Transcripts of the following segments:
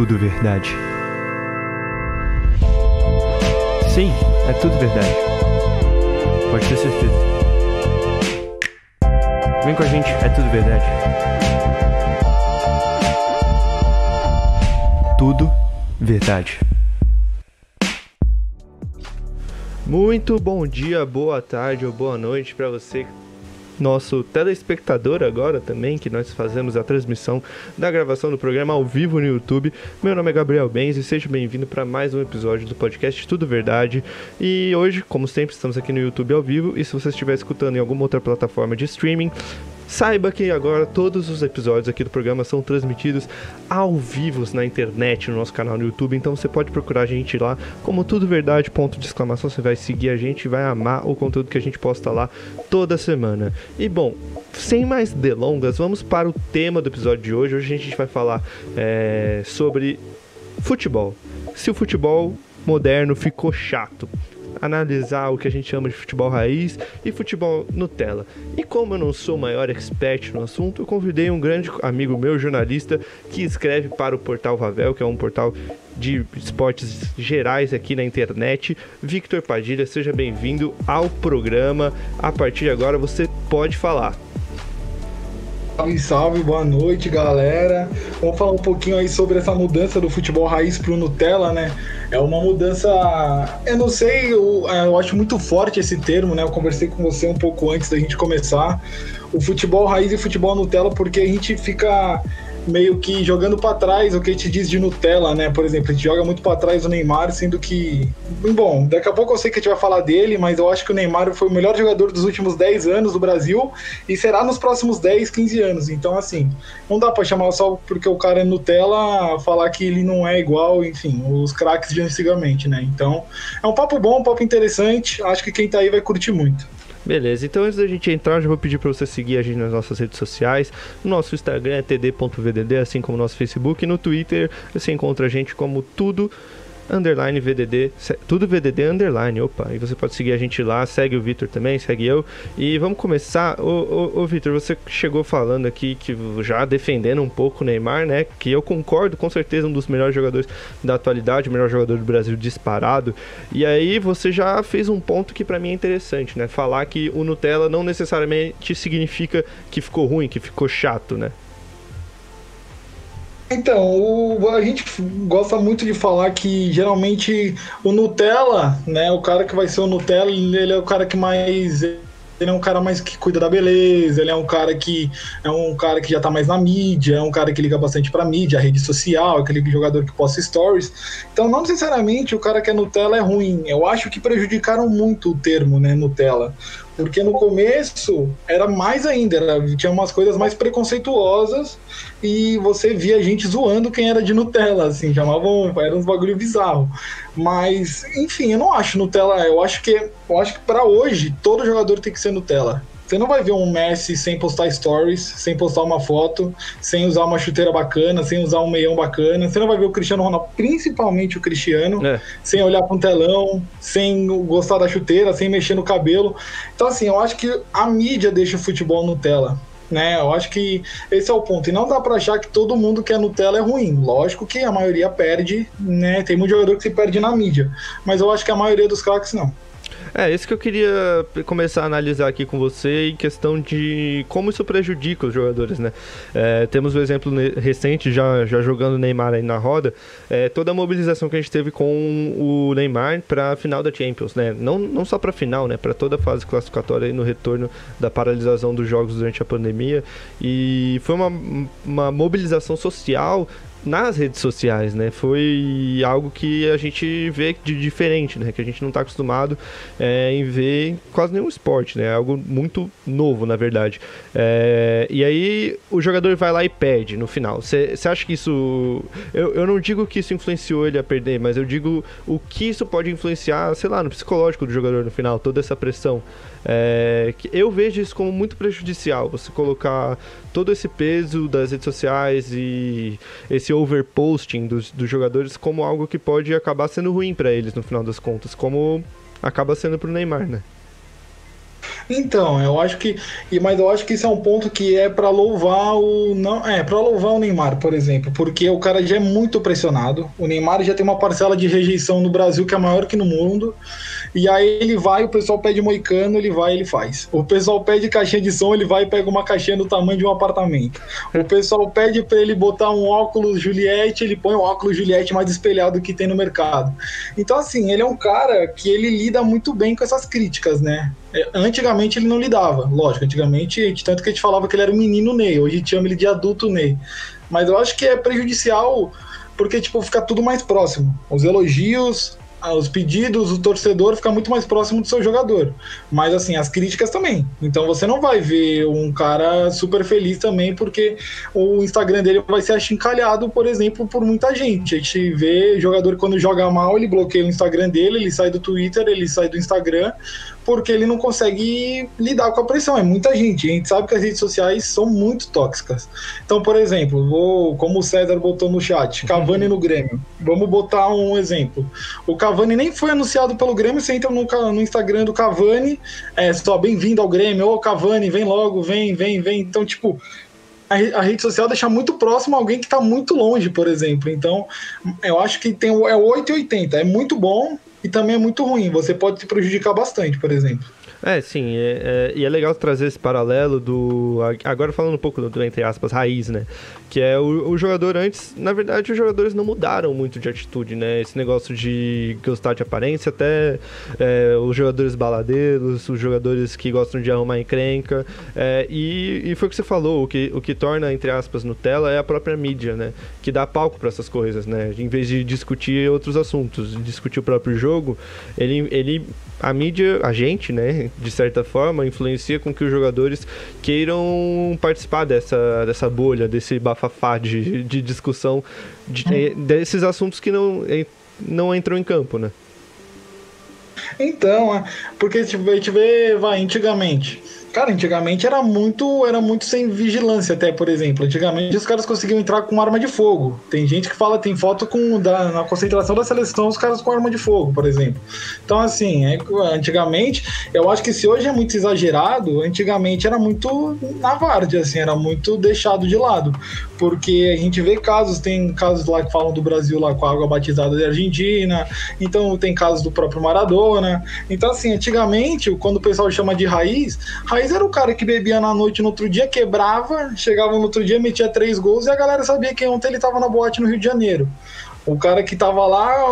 tudo verdade. Sim, é tudo verdade. Pode ter certeza. Vem com a gente, é tudo verdade. Tudo verdade. Muito bom dia, boa tarde ou boa noite para você nosso telespectador agora também, que nós fazemos a transmissão da gravação do programa ao vivo no YouTube. Meu nome é Gabriel Benz e seja bem-vindo para mais um episódio do podcast Tudo Verdade. E hoje, como sempre, estamos aqui no YouTube ao vivo e se você estiver escutando em alguma outra plataforma de streaming, Saiba que agora todos os episódios aqui do programa são transmitidos ao vivo na internet, no nosso canal no YouTube. Então você pode procurar a gente lá como Tudo Verdade, ponto de exclamação. Você vai seguir a gente, vai amar o conteúdo que a gente posta lá toda semana. E bom, sem mais delongas, vamos para o tema do episódio de hoje. Hoje a gente vai falar é, sobre futebol. Se o futebol moderno ficou chato analisar o que a gente chama de futebol raiz e futebol Nutella. E como eu não sou o maior expert no assunto, eu convidei um grande amigo meu, jornalista, que escreve para o portal Ravel, que é um portal de esportes gerais aqui na internet. Victor Padilha, seja bem-vindo ao programa. A partir de agora você pode falar. Salve, salve, boa noite, galera. Vamos falar um pouquinho aí sobre essa mudança do futebol raiz pro Nutella, né? É uma mudança, eu não sei, eu, é, eu acho muito forte esse termo, né? Eu conversei com você um pouco antes da gente começar. O futebol raiz e futebol Nutella, porque a gente fica meio que jogando para trás o que a gente diz de Nutella, né? Por exemplo, a gente joga muito para trás o Neymar, sendo que. Bom, daqui a pouco eu sei que a gente vai falar dele, mas eu acho que o Neymar foi o melhor jogador dos últimos 10 anos do Brasil e será nos próximos 10, 15 anos. Então, assim, não dá para chamar só porque o cara é Nutella falar que ele não é igual, enfim, os craques de antigamente, né? Então, é um papo bom, um papo interessante. Acho que quem tá aí vai curtir muito. Beleza, então antes da gente entrar, já vou pedir para você seguir a gente nas nossas redes sociais. No nosso Instagram é td.vdd, assim como no nosso Facebook. E no Twitter você encontra a gente como tudo underline VDD, tudo VDD underline, opa, e você pode seguir a gente lá, segue o Vitor também, segue eu, e vamos começar, ô, ô, ô Vitor, você chegou falando aqui, que já defendendo um pouco o Neymar, né, que eu concordo, com certeza um dos melhores jogadores da atualidade, o melhor jogador do Brasil disparado, e aí você já fez um ponto que para mim é interessante, né, falar que o Nutella não necessariamente significa que ficou ruim, que ficou chato, né. Então, o, a gente gosta muito de falar que geralmente o Nutella, né, o cara que vai ser o Nutella, ele é o cara que mais ele é um cara mais que cuida da beleza, ele é um cara que é um cara que já tá mais na mídia, é um cara que liga bastante pra mídia, rede social, aquele jogador que posta stories. Então, não necessariamente o cara que é Nutella é ruim. Eu acho que prejudicaram muito o termo, né, Nutella. Porque no começo era mais ainda, era, tinha umas coisas mais preconceituosas e você via gente zoando quem era de Nutella, assim, chamavam, era uns bagulho bizarro. Mas, enfim, eu não acho Nutella, eu acho que eu acho que para hoje todo jogador tem que ser Nutella. Você não vai ver um Messi sem postar stories, sem postar uma foto, sem usar uma chuteira bacana, sem usar um meião bacana. Você não vai ver o Cristiano Ronaldo, principalmente o Cristiano, é. sem olhar para um telão, sem gostar da chuteira, sem mexer no cabelo. Então, assim, eu acho que a mídia deixa o futebol Nutella né? Eu acho que esse é o ponto. E não dá para achar que todo mundo que é Nutella é ruim. Lógico que a maioria perde, né? Tem muito jogador que se perde na mídia. Mas eu acho que a maioria dos craques não. É, isso que eu queria começar a analisar aqui com você em questão de como isso prejudica os jogadores, né? É, temos o um exemplo recente, já, já jogando o Neymar aí na roda, é, toda a mobilização que a gente teve com o Neymar para a final da Champions, né? Não, não só para a final, né? Para toda a fase classificatória aí no retorno da paralisação dos jogos durante a pandemia. E foi uma, uma mobilização social nas redes sociais, né? Foi algo que a gente vê de diferente, né? Que a gente não está acostumado é, em ver quase nenhum esporte, né? Algo muito novo, na verdade. É, e aí o jogador vai lá e perde no final. Você acha que isso... Eu, eu não digo que isso influenciou ele a perder, mas eu digo o que isso pode influenciar, sei lá, no psicológico do jogador no final, toda essa pressão. É, eu vejo isso como muito prejudicial, você colocar todo esse peso das redes sociais e esse overposting dos, dos jogadores como algo que pode acabar sendo ruim para eles no final das contas, como acaba sendo pro Neymar, né? Então, eu acho que, mas eu acho que isso é um ponto que é para louvar o não, é para louvar o Neymar, por exemplo, porque o cara já é muito pressionado. O Neymar já tem uma parcela de rejeição no Brasil que é maior que no mundo. E aí ele vai, o pessoal pede moicano, ele vai, ele faz. O pessoal pede caixinha de som, ele vai e pega uma caixinha do tamanho de um apartamento. O pessoal pede para ele botar um óculos Juliette, ele põe o óculos Juliette mais espelhado que tem no mercado. Então assim, ele é um cara que ele lida muito bem com essas críticas, né? É, antigamente ele não lidava, lógico, antigamente, tanto que a gente falava que ele era o menino Ney, hoje a gente chama ele de adulto Ney. Mas eu acho que é prejudicial porque, tipo, fica tudo mais próximo. Os elogios, os pedidos, o torcedor fica muito mais próximo do seu jogador. Mas assim, as críticas também. Então você não vai ver um cara super feliz também, porque o Instagram dele vai ser achincalhado, por exemplo, por muita gente. A gente vê jogador quando joga mal, ele bloqueia o Instagram dele, ele sai do Twitter, ele sai do Instagram, porque ele não consegue lidar com a pressão. É muita gente. A gente sabe que as redes sociais são muito tóxicas. Então, por exemplo, vou, como o César botou no chat, Cavani no Grêmio. Vamos botar um exemplo. O Cavani nem foi anunciado pelo Grêmio. Você entra no, no Instagram do Cavani, é só bem-vindo ao Grêmio. Ô, Cavani, vem logo, vem, vem, vem. Então, tipo, a, rede social deixa muito próximo alguém que está muito longe, por exemplo. Então, eu acho que tem é 880. É muito bom, e também é muito ruim. Você pode se prejudicar bastante, por exemplo. É, sim, é, é, e é legal trazer esse paralelo do. Agora falando um pouco do, entre aspas, raiz, né? Que é o, o, jogador antes. Na verdade, os jogadores não mudaram muito de atitude, né? Esse negócio de gostar de aparência, até é, os jogadores baladeiros, os jogadores que gostam de arrumar encrenca. É, e, e foi o que você falou, o que, o que torna, entre aspas, Nutella é a própria mídia, né? Que dá palco para essas coisas, né? Em vez de discutir outros assuntos, discutir o próprio jogo, ele, ele a mídia, a gente, né, de certa forma, influencia com que os jogadores queiram participar dessa, dessa bolha, desse bafafá de, de discussão de, hum. desses assuntos que não, não entram em campo, né? Então, é, porque tipo, a gente vê, vai, antigamente Cara, antigamente era muito, era muito sem vigilância até, por exemplo. Antigamente os caras conseguiam entrar com arma de fogo. Tem gente que fala, tem foto com da, na concentração da seleção os caras com arma de fogo, por exemplo. Então assim, é, antigamente, eu acho que se hoje é muito exagerado, antigamente era muito na várzea, assim, era muito deixado de lado, porque a gente vê casos, tem casos lá que falam do Brasil lá com a água batizada de Argentina, então tem casos do próprio Maradona. Então assim, antigamente, quando o pessoal chama de raiz, raiz era o cara que bebia na noite, no outro dia quebrava, chegava no outro dia, metia três gols e a galera sabia que ontem ele tava na boate no Rio de Janeiro. O cara que tava lá,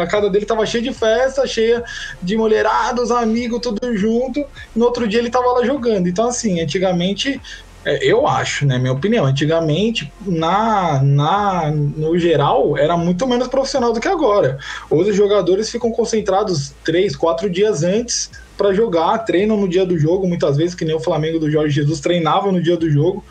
a casa dele tava cheia de festa, cheia de mulherados, amigos, tudo junto. No outro dia ele tava lá jogando. Então, assim, antigamente, eu acho, né, minha opinião, antigamente, na, na, no geral, era muito menos profissional do que agora. Hoje os jogadores ficam concentrados três, quatro dias antes para jogar, treinam no dia do jogo, muitas vezes, que nem o Flamengo do Jorge Jesus treinava no dia do jogo.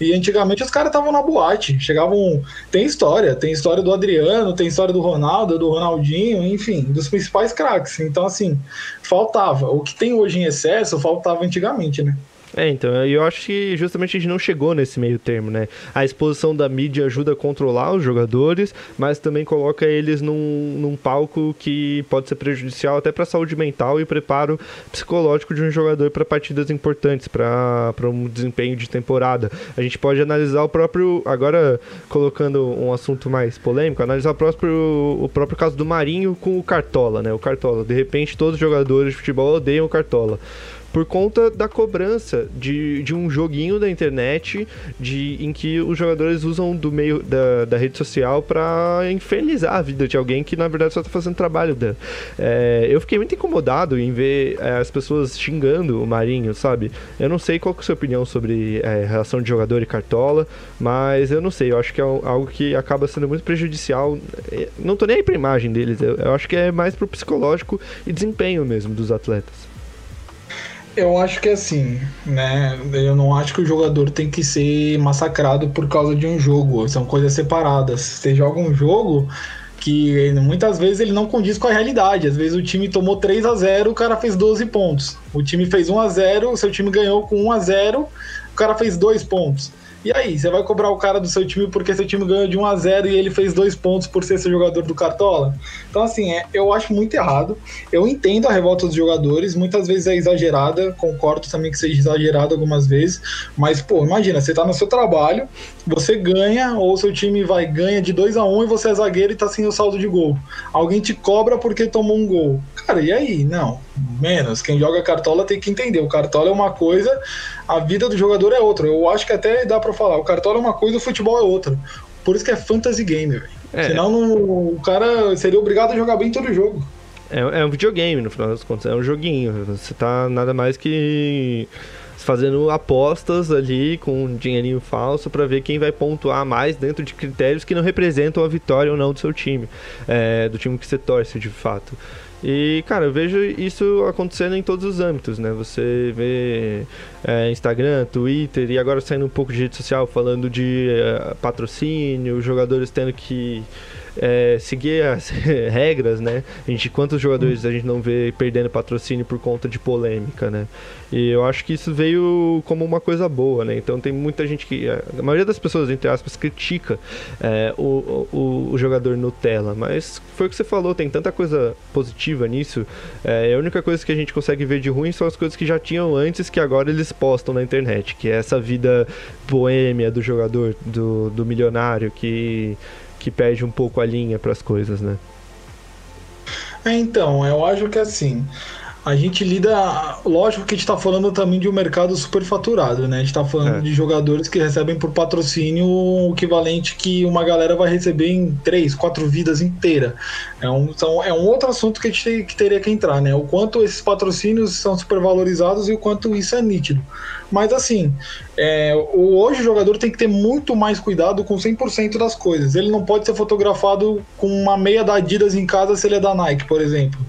E antigamente os caras estavam na boate, chegavam. Tem história, tem história do Adriano, tem história do Ronaldo, do Ronaldinho, enfim, dos principais craques. Então, assim, faltava. O que tem hoje em excesso faltava antigamente, né? É, então, eu acho que justamente a gente não chegou nesse meio termo, né? A exposição da mídia ajuda a controlar os jogadores, mas também coloca eles num, num palco que pode ser prejudicial até para a saúde mental e preparo psicológico de um jogador para partidas importantes, para um desempenho de temporada. A gente pode analisar o próprio, agora colocando um assunto mais polêmico, analisar o próprio, o próprio caso do Marinho com o Cartola, né? O Cartola, de repente todos os jogadores de futebol odeiam o Cartola por conta da cobrança de, de um joguinho da internet de, em que os jogadores usam do meio da, da rede social para infernizar a vida de alguém que na verdade só está fazendo trabalho dela. É, eu fiquei muito incomodado em ver é, as pessoas xingando o Marinho, sabe? Eu não sei qual é a sua opinião sobre é, relação de jogador e cartola, mas eu não sei, eu acho que é algo que acaba sendo muito prejudicial. É, não tô nem aí pra imagem deles, eu, eu acho que é mais pro psicológico e desempenho mesmo dos atletas. Eu acho que é assim, né? Eu não acho que o jogador tem que ser massacrado por causa de um jogo. São coisas separadas. Você joga um jogo que muitas vezes ele não condiz com a realidade. Às vezes o time tomou 3 a 0 o cara fez 12 pontos. O time fez 1 a 0 o seu time ganhou com 1 a 0 o cara fez 2 pontos. E aí, você vai cobrar o cara do seu time porque seu time ganhou de 1 a 0 e ele fez dois pontos por ser seu jogador do Cartola? Então, assim, é, eu acho muito errado. Eu entendo a revolta dos jogadores, muitas vezes é exagerada, concordo também que seja exagerada algumas vezes, mas, pô, imagina, você tá no seu trabalho, você ganha, ou seu time vai ganha de 2 a 1 e você é zagueiro e tá sem o saldo de gol. Alguém te cobra porque tomou um gol. Cara, e aí? Não, menos. Quem joga Cartola tem que entender. O Cartola é uma coisa, a vida do jogador é outra. Eu acho que até dá para falar. O Cartola é uma coisa, o futebol é outra. Por isso que é fantasy game, velho. É. Senão não, o cara seria obrigado a jogar bem todo jogo. É, é um videogame, no final das contas. É um joguinho. Você tá nada mais que fazendo apostas ali com um dinheirinho falso para ver quem vai pontuar mais dentro de critérios que não representam a vitória ou não do seu time, é, do time que você torce de fato. E, cara, eu vejo isso acontecendo em todos os âmbitos, né? Você vê é, Instagram, Twitter e agora saindo um pouco de rede social falando de é, patrocínio, jogadores tendo que é, seguir as regras, né? A gente, quantos jogadores a gente não vê perdendo patrocínio por conta de polêmica, né? E eu acho que isso veio como uma coisa boa, né? Então tem muita gente que. A maioria das pessoas, entre aspas, critica é, o, o, o, jogador Nutella, mas foi o que você falou, tem tanta coisa positiva nisso. É, a única coisa que a gente consegue ver de ruim são as coisas que já tinham antes, que agora eles postam na internet, que é essa vida boêmia do jogador, do, do milionário, que que perde um pouco a linha para as coisas, né? É, então, eu acho que assim, a gente lida. Lógico que a gente está falando também de um mercado superfaturado, né? A gente está falando é. de jogadores que recebem por patrocínio o equivalente que uma galera vai receber em três, quatro vidas inteira. É um, então, é um outro assunto que a gente que teria que entrar, né? O quanto esses patrocínios são supervalorizados e o quanto isso é nítido. Mas assim, é, hoje o jogador tem que ter muito mais cuidado com 100% das coisas. Ele não pode ser fotografado com uma meia da Adidas em casa se ele é da Nike, por exemplo.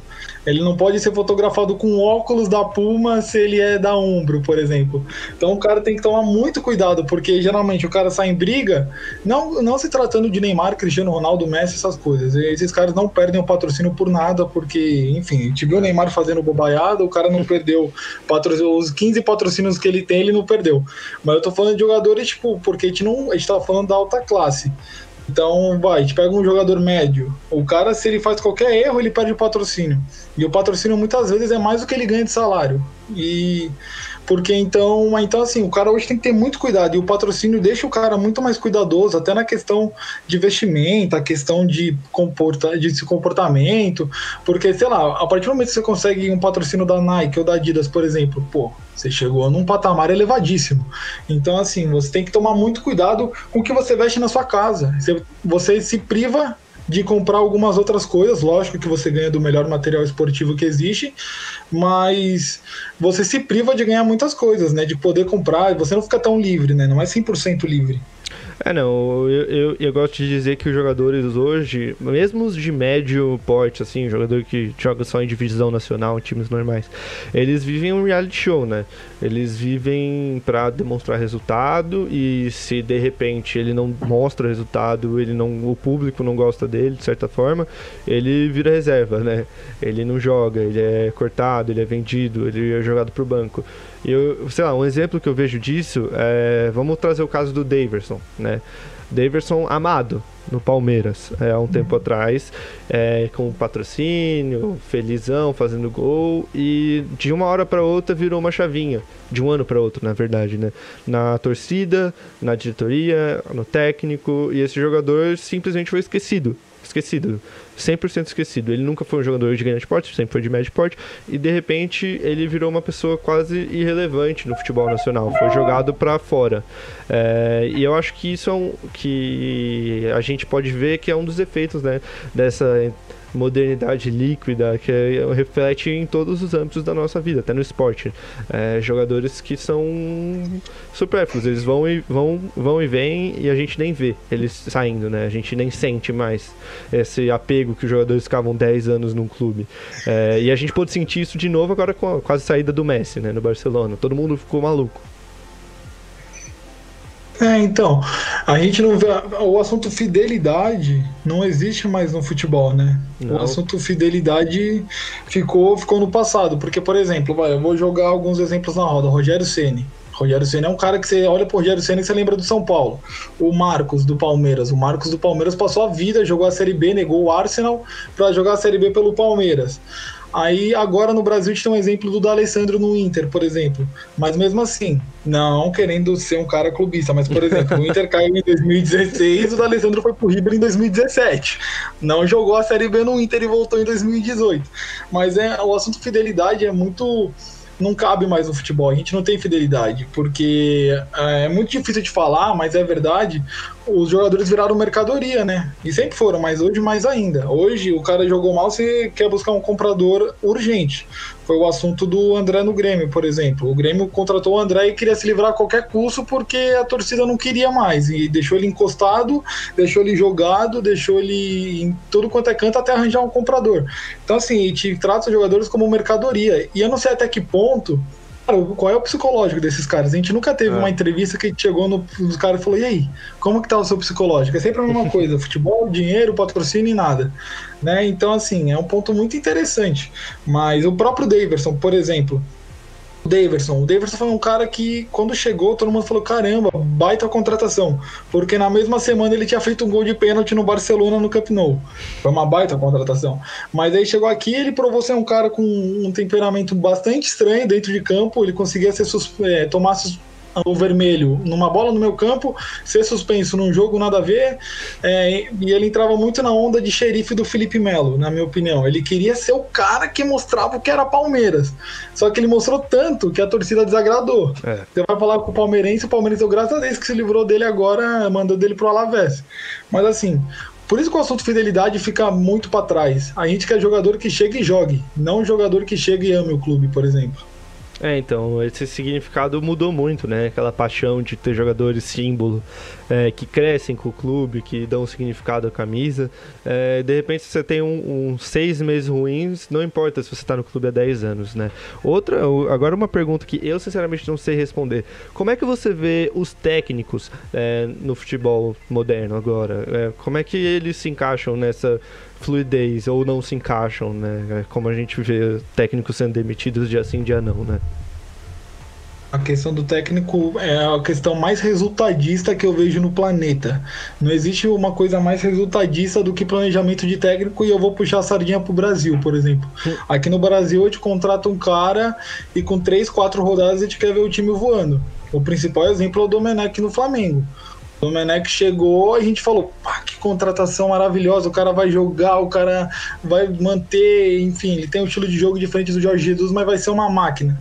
Ele não pode ser fotografado com óculos da Puma se ele é da Umbro, por exemplo. Então o cara tem que tomar muito cuidado, porque geralmente o cara sai em briga, não, não se tratando de Neymar, Cristiano Ronaldo, Messi, essas coisas. Esses caras não perdem o patrocínio por nada, porque, enfim, a gente viu o Neymar fazendo bobaiada, o cara não perdeu os 15 patrocínios que ele tem, ele não perdeu. Mas eu tô falando de jogadores, tipo, porque a gente não. A gente tá falando da alta classe. Então, vai, a gente pega um jogador médio. O cara, se ele faz qualquer erro, ele perde o patrocínio. E o patrocínio muitas vezes é mais do que ele ganha de salário. E porque então, então assim, o cara hoje tem que ter muito cuidado e o patrocínio deixa o cara muito mais cuidadoso, até na questão de vestimenta, questão de, comporta, de comportamento, porque sei lá, a partir do momento que você consegue um patrocínio da Nike ou da Adidas, por exemplo, pô, você chegou num patamar elevadíssimo. Então, assim, você tem que tomar muito cuidado com o que você veste na sua casa. Você, você se priva de comprar algumas outras coisas. Lógico que você ganha do melhor material esportivo que existe, mas você se priva de ganhar muitas coisas, né? De poder comprar, você não fica tão livre, né? Não é 100% livre. É, não, eu, eu, eu, gosto de dizer que os jogadores hoje, mesmo os de médio porte, assim, jogador que joga só em divisão nacional, em times normais, eles vivem um reality show, né? Eles vivem para demonstrar resultado e se de repente ele não mostra resultado, ele não, o público não gosta dele, de certa forma, ele vira reserva, né? Ele não joga, ele é cortado, ele é vendido, ele é jogado pro banco. Eu, sei lá, um exemplo que eu vejo disso é. Vamos trazer o caso do Daverson, né? Daverson amado no Palmeiras é, há um tempo atrás, é, com patrocínio, felizão, fazendo gol e de uma hora para outra virou uma chavinha, de um ano para outro, na verdade, né? Na torcida, na diretoria, no técnico e esse jogador simplesmente foi esquecido esquecido. 100% esquecido. Ele nunca foi um jogador de grande porte, sempre foi de médio porte. E de repente ele virou uma pessoa quase irrelevante no futebol nacional. Foi jogado para fora. É, e eu acho que isso é um. que a gente pode ver que é um dos efeitos né, dessa modernidade líquida que reflete em todos os âmbitos da nossa vida, até no esporte. É, jogadores que são supérfluos, eles vão e, vão, vão e vêm e a gente nem vê eles saindo, né? A gente nem sente mais esse apego que os jogadores ficavam 10 anos num clube. É, e a gente pôde sentir isso de novo agora com a quase saída do Messi, né, no Barcelona. Todo mundo ficou maluco. É, então, a gente não vê. O assunto fidelidade não existe mais no futebol, né? Não. O assunto fidelidade ficou, ficou no passado. Porque, por exemplo, vai, eu vou jogar alguns exemplos na roda. Rogério Ceni. Rogério Senna é um cara que você olha pro Rogério Senna e você lembra do São Paulo. O Marcos do Palmeiras. O Marcos do Palmeiras passou a vida, jogou a Série B, negou o Arsenal para jogar a Série B pelo Palmeiras. Aí agora no Brasil a gente tem um exemplo do D'Alessandro no Inter, por exemplo. Mas mesmo assim, não querendo ser um cara clubista, mas por exemplo, o Inter caiu em 2016, o D'Alessandro foi pro River em 2017. Não jogou a Série B no Inter e voltou em 2018. Mas é o assunto fidelidade é muito não cabe mais no futebol. A gente não tem fidelidade, porque é, é muito difícil de falar, mas é verdade. Os jogadores viraram mercadoria, né? E sempre foram, mas hoje mais ainda. Hoje o cara jogou mal, você quer buscar um comprador urgente. Foi o assunto do André no Grêmio, por exemplo. O Grêmio contratou o André e queria se livrar a qualquer custo porque a torcida não queria mais. E deixou ele encostado, deixou ele jogado, deixou ele em tudo quanto é canto até arranjar um comprador. Então, assim, te trata os jogadores como mercadoria. E eu não sei até que ponto Cara, qual é o psicológico desses caras? A gente nunca teve é. uma entrevista que chegou no, nos caras e falou: e aí, como que tá o seu psicológico? É sempre a mesma coisa: futebol, dinheiro, patrocínio e nada. Né? Então, assim, é um ponto muito interessante. Mas o próprio Daverson, por exemplo, o Daverson. O Daverson foi um cara que, quando chegou, todo mundo falou: caramba, baita contratação. Porque na mesma semana ele tinha feito um gol de pênalti no Barcelona no Camp Nou. Foi uma baita contratação. Mas aí chegou aqui ele provou ser um cara com um temperamento bastante estranho dentro de campo. Ele conseguia ser é, tomar o vermelho numa bola no meu campo, ser suspenso num jogo nada a ver, é, e ele entrava muito na onda de xerife do Felipe Melo, na minha opinião. Ele queria ser o cara que mostrava o que era Palmeiras. Só que ele mostrou tanto que a torcida desagradou. É. Você vai falar com o palmeirense, o palmeirense, graças a Deus que se livrou dele agora, mandou dele pro Alavés. Mas assim, por isso que o assunto fidelidade fica muito para trás. A gente quer jogador que chegue e jogue, não jogador que chegue e ame o clube, por exemplo. É, então, esse significado mudou muito, né? Aquela paixão de ter jogadores símbolo é, que crescem com o clube, que dão significado à camisa. É, de repente você tem um, um, seis meses ruins, não importa se você está no clube há 10 anos, né? Outra, agora uma pergunta que eu sinceramente não sei responder. Como é que você vê os técnicos é, no futebol moderno agora? É, como é que eles se encaixam nessa fluidez ou não se encaixam, né? É como a gente vê técnicos sendo demitidos dia sim, dia não, né? A questão do técnico é a questão mais resultadista que eu vejo no planeta. Não existe uma coisa mais resultadista do que planejamento de técnico e eu vou puxar a sardinha pro Brasil, por exemplo. Aqui no Brasil, eu te contrato um cara e com três, quatro rodadas a gente quer ver o time voando. O principal exemplo é o Domenech no Flamengo. O Domenech chegou, a gente falou, pá, que contratação maravilhosa, o cara vai jogar, o cara vai manter, enfim, ele tem um estilo de jogo diferente do Jorge Jesus, mas vai ser uma máquina.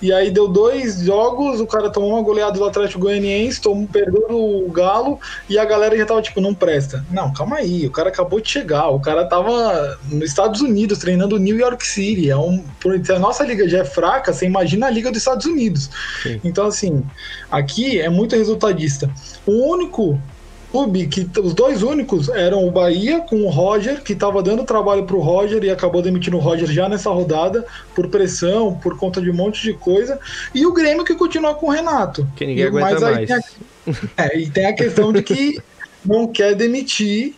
E aí deu dois jogos, o cara tomou uma goleada do Atlético Goianiense, tomou, perdeu o Galo, e a galera já tava tipo, não presta. Não, calma aí, o cara acabou de chegar, o cara tava nos Estados Unidos treinando New York City. É um, se a nossa liga já é fraca, você imagina a liga dos Estados Unidos. Sim. Então, assim, aqui é muito resultadista. O único clube que os dois únicos eram o Bahia com o Roger, que estava dando trabalho para o Roger e acabou demitindo o Roger já nessa rodada, por pressão, por conta de um monte de coisa, e o Grêmio que continua com o Renato. Que ninguém e, aguenta mais. Tem a, é, e tem a questão de que não quer demitir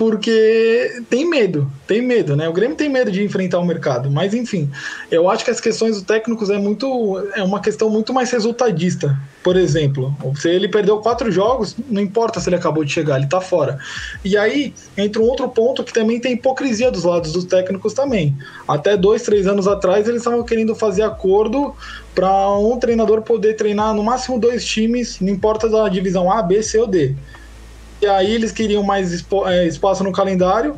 porque tem medo, tem medo, né? O Grêmio tem medo de enfrentar o mercado, mas enfim, eu acho que as questões do técnicos é muito é uma questão muito mais resultadista. Por exemplo, se ele perdeu quatro jogos, não importa se ele acabou de chegar, ele tá fora. E aí entra um outro ponto que também tem hipocrisia dos lados dos técnicos também. Até dois, três anos atrás eles estavam querendo fazer acordo para um treinador poder treinar no máximo dois times, não importa da divisão A, B, C ou D. E aí eles queriam mais é, espaço no calendário.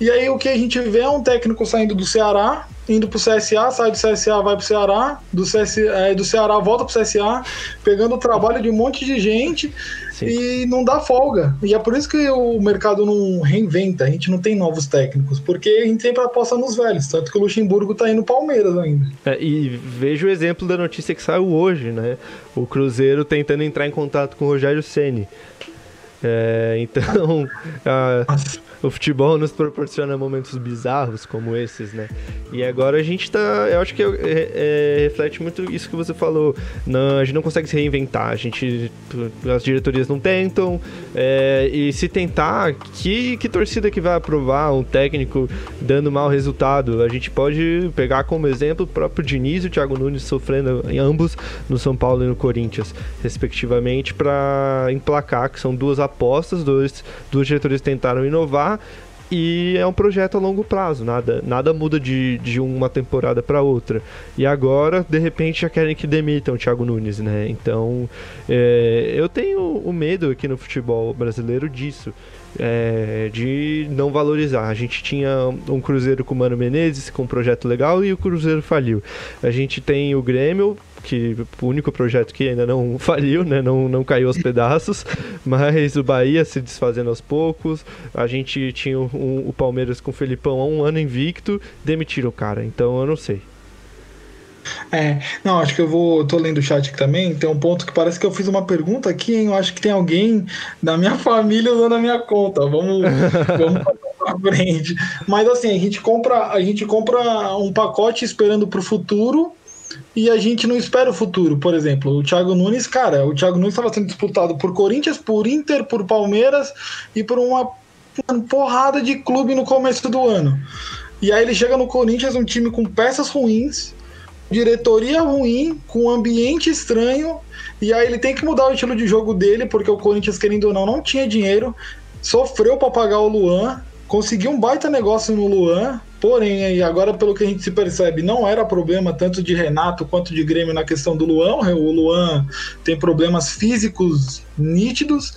E aí o que a gente vê é um técnico saindo do Ceará, indo pro CSA, sai do CSA, vai pro Ceará, do, CS, é, do Ceará volta pro CSA, pegando o trabalho de um monte de gente Sim. e não dá folga. E é por isso que o mercado não reinventa, a gente não tem novos técnicos, porque a gente sempre aposta nos velhos, tanto que o Luxemburgo tá indo Palmeiras ainda. É, e veja o exemplo da notícia que saiu hoje, né? O Cruzeiro tentando entrar em contato com o Rogério Ceni É, então, a, o futebol nos proporciona momentos bizarros como esses, né? E agora a gente tá. Eu acho que é, é, reflete muito isso que você falou. Não, a gente não consegue se reinventar, a gente. As diretorias não tentam. É, e se tentar, que, que torcida que vai aprovar um técnico dando mau resultado? A gente pode pegar como exemplo o próprio Diniz e o Thiago Nunes sofrendo em ambos no São Paulo e no Corinthians, respectivamente, para emplacar, que são duas apostas, dois, duas diretorias tentaram inovar e é um projeto a longo prazo, nada, nada muda de, de uma temporada para outra. E agora, de repente, já querem que demitam o Thiago Nunes, né? Então, é, eu tenho o medo aqui no futebol brasileiro disso. É, de não valorizar. A gente tinha um Cruzeiro com o Mano Menezes, com um projeto legal, e o Cruzeiro faliu. A gente tem o Grêmio que o único projeto que ainda não faliu, né? Não, não caiu aos pedaços, mas o Bahia se desfazendo aos poucos. A gente tinha um, o Palmeiras com o Felipão há um ano invicto, demitiram o cara, então eu não sei. É, não, acho que eu vou. tô lendo o chat aqui também. Tem um ponto que parece que eu fiz uma pergunta aqui, hein? Eu acho que tem alguém da minha família usando a minha conta. Vamos, vamos pra frente. Mas assim, a gente compra, a gente compra um pacote esperando pro futuro e a gente não espera o futuro. Por exemplo, o Thiago Nunes, cara, o Thiago Nunes estava sendo disputado por Corinthians, por Inter, por Palmeiras e por uma, uma porrada de clube no começo do ano. E aí ele chega no Corinthians, um time com peças ruins, diretoria ruim, com ambiente estranho, e aí ele tem que mudar o estilo de jogo dele, porque o Corinthians, querendo ou não, não tinha dinheiro, sofreu para pagar o Luan, conseguiu um baita negócio no Luan, Porém, agora, pelo que a gente se percebe, não era problema tanto de Renato quanto de Grêmio na questão do Luan. O Luan tem problemas físicos nítidos.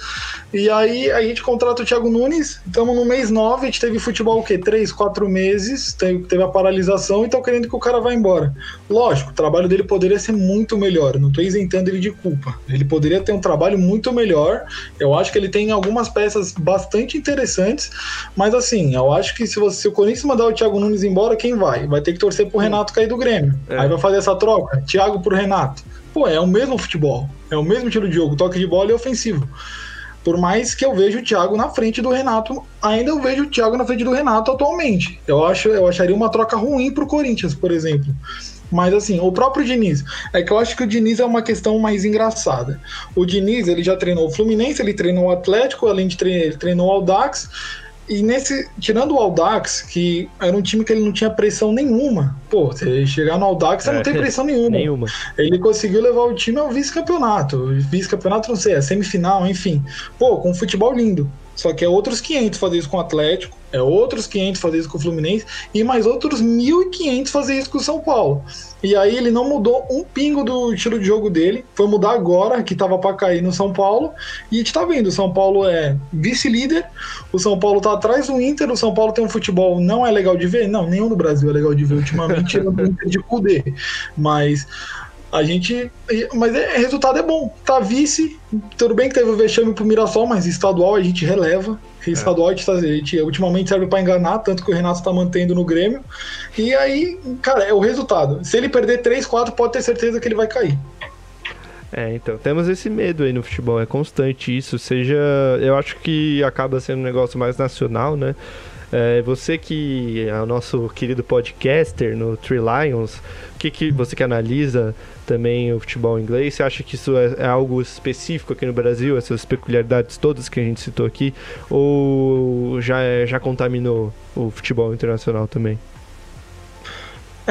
E aí a gente contrata o Thiago Nunes. Estamos no mês 9, a gente teve futebol o quê? Três, quatro meses. Teve, teve a paralisação e estão querendo que o cara vá embora. Lógico, o trabalho dele poderia ser muito melhor. Não estou isentando ele de culpa. Ele poderia ter um trabalho muito melhor. Eu acho que ele tem algumas peças bastante interessantes. Mas assim, eu acho que se, você, se o Corinthians mandar o Thiago Nunes embora, quem vai? Vai ter que torcer pro Renato cair do Grêmio. É. Aí vai fazer essa troca. Thiago pro Renato. Pô, é o mesmo futebol. É o mesmo estilo de jogo. Toque de bola e ofensivo. Por mais que eu veja o Thiago na frente do Renato, ainda eu vejo o Thiago na frente do Renato atualmente. Eu acho, eu acharia uma troca ruim pro Corinthians, por exemplo. Mas assim, o próprio Diniz, é que eu acho que o Diniz é uma questão mais engraçada. O Diniz, ele já treinou o Fluminense, ele treinou o Atlético, além de treinar, ele treinou o Aldax. E nesse, tirando o Aldax, que era um time que ele não tinha pressão nenhuma. Pô, você chegar no Aldax, você é, não tem pressão nenhuma. nenhuma. Ele conseguiu levar o time ao vice-campeonato. Vice-campeonato, não sei, a semifinal, enfim. Pô, com um futebol lindo. Só que é outros 500 fazer isso com o Atlético, é outros 500 fazer isso com o Fluminense e mais outros 1.500 fazer isso com o São Paulo. E aí ele não mudou um pingo do estilo de jogo dele, foi mudar agora, que tava para cair no São Paulo. E a gente tá vendo, o São Paulo é vice-líder, o São Paulo tá atrás do Inter, o São Paulo tem um futebol não é legal de ver, não, nenhum no Brasil é legal de ver ultimamente, o Inter de Cudê. Mas a gente. Mas é, resultado é bom. Tá vice. Tudo bem que teve o vexame pro Mirassol, mas estadual a gente releva. Estadual a gente, tá, a gente ultimamente serve para enganar, tanto que o Renato tá mantendo no Grêmio. E aí, cara, é o resultado. Se ele perder 3, 4, pode ter certeza que ele vai cair. É, então, temos esse medo aí no futebol, é constante isso, seja, eu acho que acaba sendo um negócio mais nacional, né? É, você que é o nosso querido podcaster no Three Lions, o que, que você que analisa também o futebol inglês, você acha que isso é, é, algo específico aqui no Brasil, essas peculiaridades todas que a gente citou aqui, ou já, já contaminou o futebol internacional também?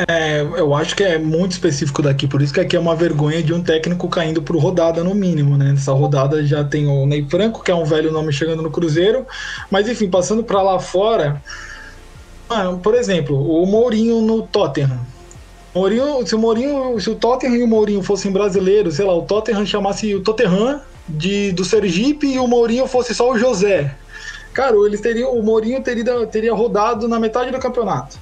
É, eu acho que é muito específico daqui, por isso que aqui é uma vergonha de um técnico caindo por rodada no mínimo, né? Nessa rodada já tem o Ney Franco, que é um velho nome chegando no Cruzeiro, mas enfim, passando para lá fora, ah, por exemplo, o Mourinho no Tottenham. Mourinho, se o Mourinho, se o Tottenham e o Mourinho fossem brasileiros, sei lá, o Tottenham chamasse o Tottenham de, do Sergipe e o Mourinho fosse só o José. Cara, eles teriam, o Mourinho teria, teria rodado na metade do campeonato.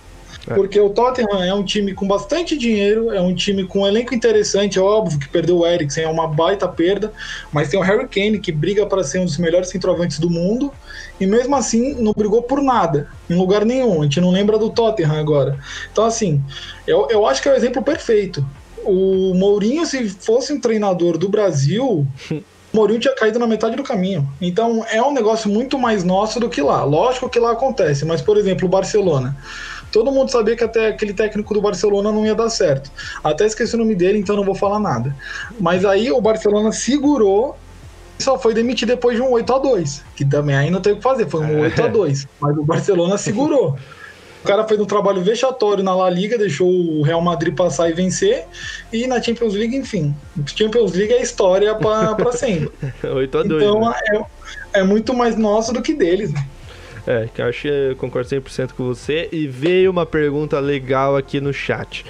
É. Porque o Tottenham é um time com bastante dinheiro, é um time com um elenco interessante, é óbvio que perdeu o Eriksen, é uma baita perda, mas tem o Harry Kane que briga para ser um dos melhores centroavantes do mundo, e mesmo assim não brigou por nada, em lugar nenhum. A gente não lembra do Tottenham agora. Então, assim, eu, eu acho que é o exemplo perfeito. O Mourinho, se fosse um treinador do Brasil, Mourinho tinha caído na metade do caminho. Então é um negócio muito mais nosso do que lá. Lógico que lá acontece, mas por exemplo, o Barcelona. Todo mundo sabia que até aquele técnico do Barcelona não ia dar certo. Até esqueci o nome dele, então não vou falar nada. Mas aí o Barcelona segurou só foi demitido depois de um 8 a 2 que também aí não tem o que fazer, foi um 8 a 2 mas o Barcelona segurou. O cara fez um trabalho vexatório na La Liga, deixou o Real Madrid passar e vencer. E na Champions League, enfim. Champions League é história para sempre. 8 a 2 Então né? é, é muito mais nosso do que deles, né? É, que eu acho eu concordo 100% com você. E veio uma pergunta legal aqui no chat.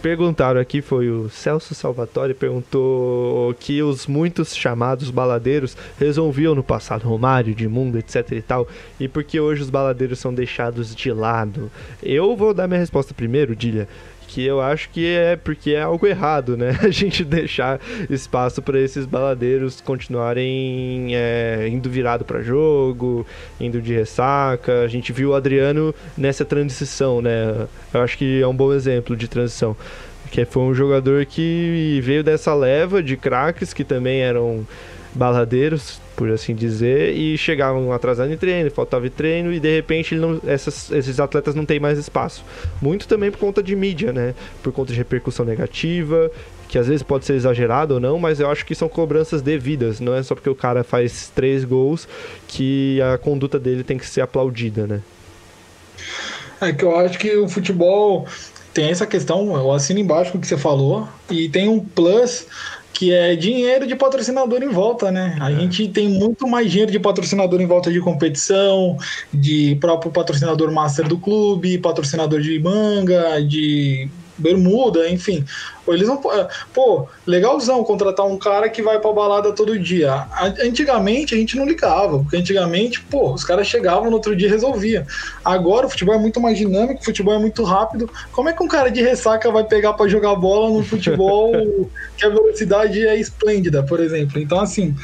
Perguntaram aqui, foi o Celso Salvatore, perguntou que os muitos chamados baladeiros resolviam no passado, Romário, Edmundo, etc e tal, e por que hoje os baladeiros são deixados de lado? Eu vou dar minha resposta primeiro, Dília que eu acho que é porque é algo errado, né? A gente deixar espaço para esses baladeiros continuarem é, indo virado para jogo, indo de ressaca. A gente viu o Adriano nessa transição, né? Eu acho que é um bom exemplo de transição. Que foi um jogador que veio dessa leva de craques que também eram baladeiros, por assim dizer, e chegavam atrasados em treino, faltava treino e de repente não, essas, esses atletas não têm mais espaço. Muito também por conta de mídia, né? Por conta de repercussão negativa, que às vezes pode ser exagerado ou não, mas eu acho que são cobranças devidas. Não é só porque o cara faz três gols que a conduta dele tem que ser aplaudida, né? É que eu acho que o futebol tem essa questão, eu assino embaixo o que você falou, e tem um plus que é dinheiro de patrocinador em volta, né? A é. gente tem muito mais dinheiro de patrocinador em volta de competição, de próprio patrocinador master do clube, patrocinador de manga, de bermuda, enfim. Eles não. Pô, legalzão contratar um cara que vai pra balada todo dia. Antigamente a gente não ligava, porque antigamente, pô, os caras chegavam no outro dia e resolvia. Agora o futebol é muito mais dinâmico, o futebol é muito rápido. Como é que um cara de ressaca vai pegar para jogar bola no futebol que a velocidade é esplêndida, por exemplo? Então, assim,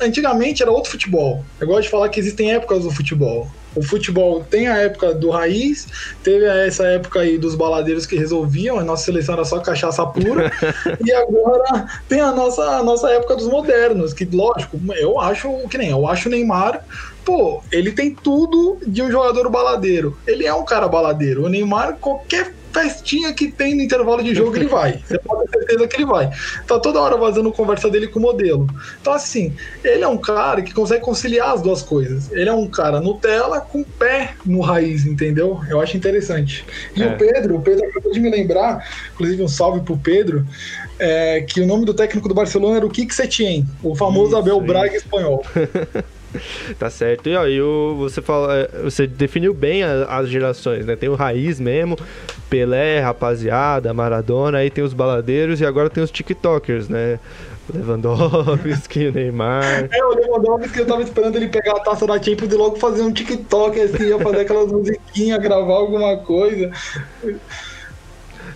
antigamente era outro futebol. Eu gosto de falar que existem épocas do futebol. O futebol tem a época do raiz, teve essa época aí dos baladeiros que resolviam, a nossa seleção era só cachaça pura, e agora tem a nossa, a nossa época dos modernos, que lógico, eu acho que nem, eu acho o Neymar pô, ele tem tudo de um jogador baladeiro. Ele é um cara baladeiro. O Neymar, qualquer festinha que tem no intervalo de jogo, ele vai. Você pode ter certeza que ele vai. Tá toda hora vazando conversa dele com o modelo. Então, assim, ele é um cara que consegue conciliar as duas coisas. Ele é um cara Nutella com pé no raiz, entendeu? Eu acho interessante. E é. o Pedro, o Pedro acabou de me lembrar, inclusive um salve pro Pedro, é, que o nome do técnico do Barcelona era o Kik Setien, o famoso Isso, Abel Braga espanhol. tá certo. E aí você fala, é, você definiu bem as gerações, né? Tem o raiz mesmo, Pelé, rapaziada, Maradona, aí tem os baladeiros e agora tem os TikTokers, né? Lewandowski, Neymar. É, o Lewandowski, eu tava esperando ele pegar a taça da Champions e logo fazer um TikTok assim, ia fazer aquelas musiquinhas, gravar alguma coisa.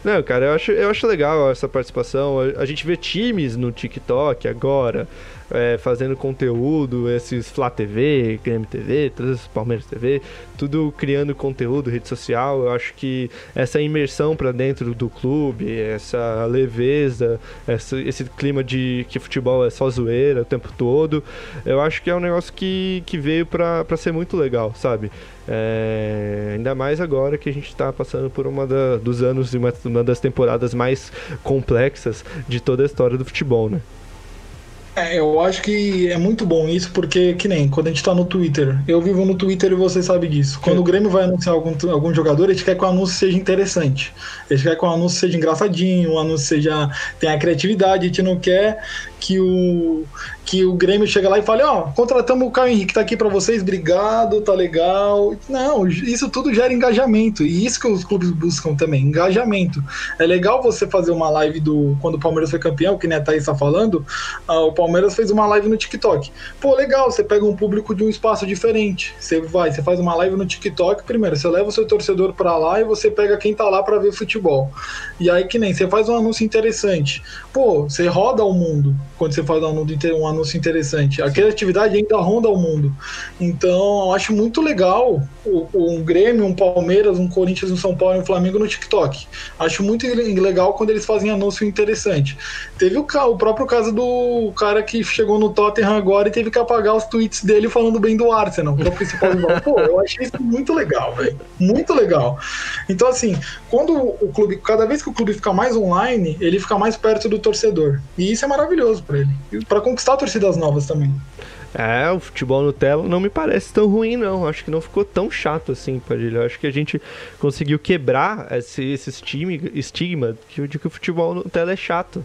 Não, cara, eu acho, eu acho legal essa participação. A, a gente vê times no TikTok agora é, fazendo conteúdo, esses Flá TV, Grêmio TV, todos Palmeiras TV, tudo criando conteúdo, rede social. Eu acho que essa imersão para dentro do clube, essa leveza, essa, esse clima de que futebol é só zoeira o tempo todo, eu acho que é um negócio que, que veio para ser muito legal, sabe? É, ainda mais agora que a gente está passando por uma da, dos anos e uma, uma das temporadas mais complexas de toda a história do futebol, né? É, eu acho que é muito bom isso, porque, que nem, quando a gente tá no Twitter, eu vivo no Twitter e você sabe disso. Quando Sim. o Grêmio vai anunciar algum, algum jogador, a gente quer que o anúncio seja interessante. A gente quer que o anúncio seja engraçadinho, o anúncio seja. tenha criatividade, a gente não quer que o, que o Grêmio chega lá e fale, ó, oh, contratamos o Caio Henrique, tá aqui para vocês, obrigado, tá legal. Não, isso tudo gera engajamento. E isso que os clubes buscam também, engajamento. É legal você fazer uma live do. Quando o Palmeiras foi campeão, que nem a Thaís tá falando, uh, o Palmeiras fez uma live no TikTok. Pô, legal, você pega um público de um espaço diferente. Você vai, você faz uma live no TikTok, primeiro, você leva o seu torcedor para lá e você pega quem tá lá para ver futebol. E aí que nem, você faz um anúncio interessante. Pô, você roda o mundo quando você faz um anúncio, um anúncio interessante. A criatividade ainda ronda o mundo. Então, eu acho muito legal um Grêmio, um Palmeiras, um Corinthians, um São Paulo e um Flamengo no TikTok. Acho muito legal quando eles fazem anúncio interessante. Teve o, o próprio caso do cara que chegou no Tottenham agora e teve que apagar os tweets dele falando bem do Arsenal, que é o principal rival. Pô, eu achei isso muito legal, velho. Muito legal. Então, assim, quando o clube, cada vez que o clube fica mais online, ele fica mais perto do torcedor. E isso é maravilhoso para ele. Para conquistar torcidas novas também. É, o futebol Nutella não me parece tão ruim, não. Acho que não ficou tão chato assim, Padilha. Acho que a gente conseguiu quebrar esse, esse estigma de que o futebol Nutella é chato.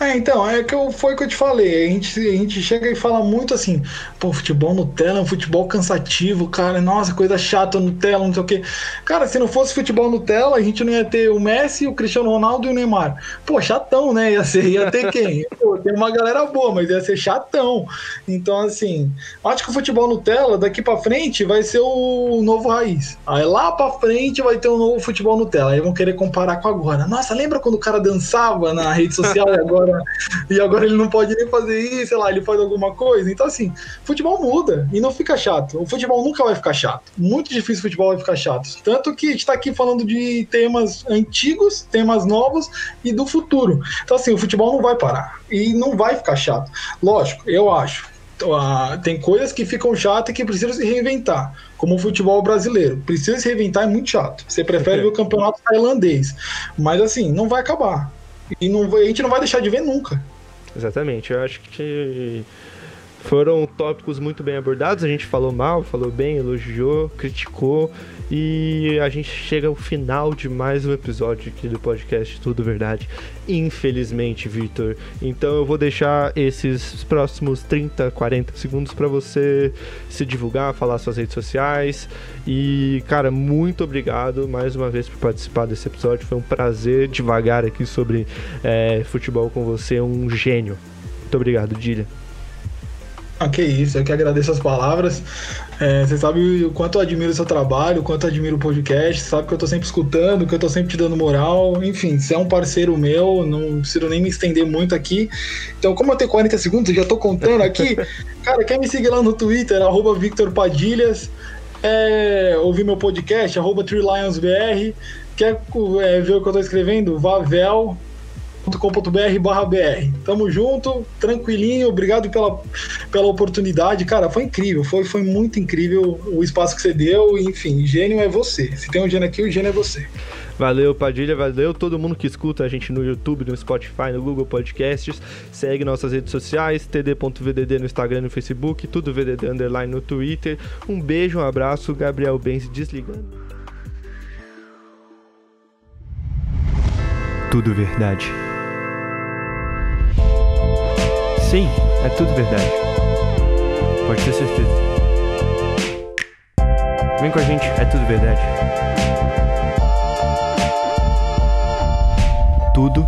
É, então, é que eu, foi o que eu te falei. A gente, a gente chega e fala muito assim, pô, futebol Nutella é um futebol cansativo, cara. Nossa, coisa chata Nutella, não sei o quê. Cara, se não fosse futebol Nutella, a gente não ia ter o Messi, o Cristiano Ronaldo e o Neymar. Pô, chatão, né? Ia, ser, ia ter quem? pô, tem uma galera boa, mas ia ser chatão. Então, assim, acho que o futebol Nutella, daqui pra frente, vai ser o novo raiz. Aí lá pra frente vai ter um novo futebol Nutella. Aí vão querer comparar com agora. Nossa, lembra quando o cara dançava na rede social agora e agora ele não pode nem fazer isso, sei lá, ele faz alguma coisa. Então, assim, futebol muda e não fica chato. O futebol nunca vai ficar chato. Muito difícil o futebol vai ficar chato. Tanto que a gente tá aqui falando de temas antigos, temas novos e do futuro. Então, assim, o futebol não vai parar e não vai ficar chato. Lógico, eu acho. Uh, tem coisas que ficam chatas e que precisam se reinventar, como o futebol brasileiro. Precisa se reinventar, é muito chato. Você prefere ver o campeonato tailandês. Mas assim, não vai acabar. E não, a gente não vai deixar de ver nunca. Exatamente. Eu acho que foram tópicos muito bem abordados. A gente falou mal, falou bem, elogiou, criticou. E a gente chega ao final de mais um episódio aqui do podcast Tudo Verdade. Infelizmente, Victor. Então eu vou deixar esses próximos 30, 40 segundos para você se divulgar, falar suas redes sociais. E, cara, muito obrigado mais uma vez por participar desse episódio. Foi um prazer devagar aqui sobre é, futebol com você. Um gênio. Muito obrigado, Dília. Ah, que isso, eu que agradeço as palavras. É, você sabe o quanto eu admiro o seu trabalho, o quanto eu admiro o podcast, sabe que eu tô sempre escutando, que eu tô sempre te dando moral. Enfim, você é um parceiro meu, não preciso nem me estender muito aqui. Então, como eu tenho 40 segundos, já tô contando aqui. cara, quer me seguir lá no Twitter, arroba Victor Padilhas. É, ouvir meu podcast, arroba TreeLionsBR. Quer é, ver o que eu tô escrevendo? Vavel, com.br br. Tamo junto, tranquilinho, obrigado pela, pela oportunidade. Cara, foi incrível, foi, foi muito incrível o espaço que você deu. Enfim, gênio é você. Se tem um gênio aqui, o gênio é você. Valeu, Padilha, valeu todo mundo que escuta a gente no YouTube, no Spotify, no Google Podcasts. Segue nossas redes sociais, td.vdd no Instagram, no Facebook, tudo VDD Underline no Twitter. Um beijo, um abraço, Gabriel Benz desligando. Tudo verdade. Sim, é tudo verdade. Pode ter certeza. Vem com a gente, é tudo verdade. Tudo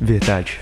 verdade.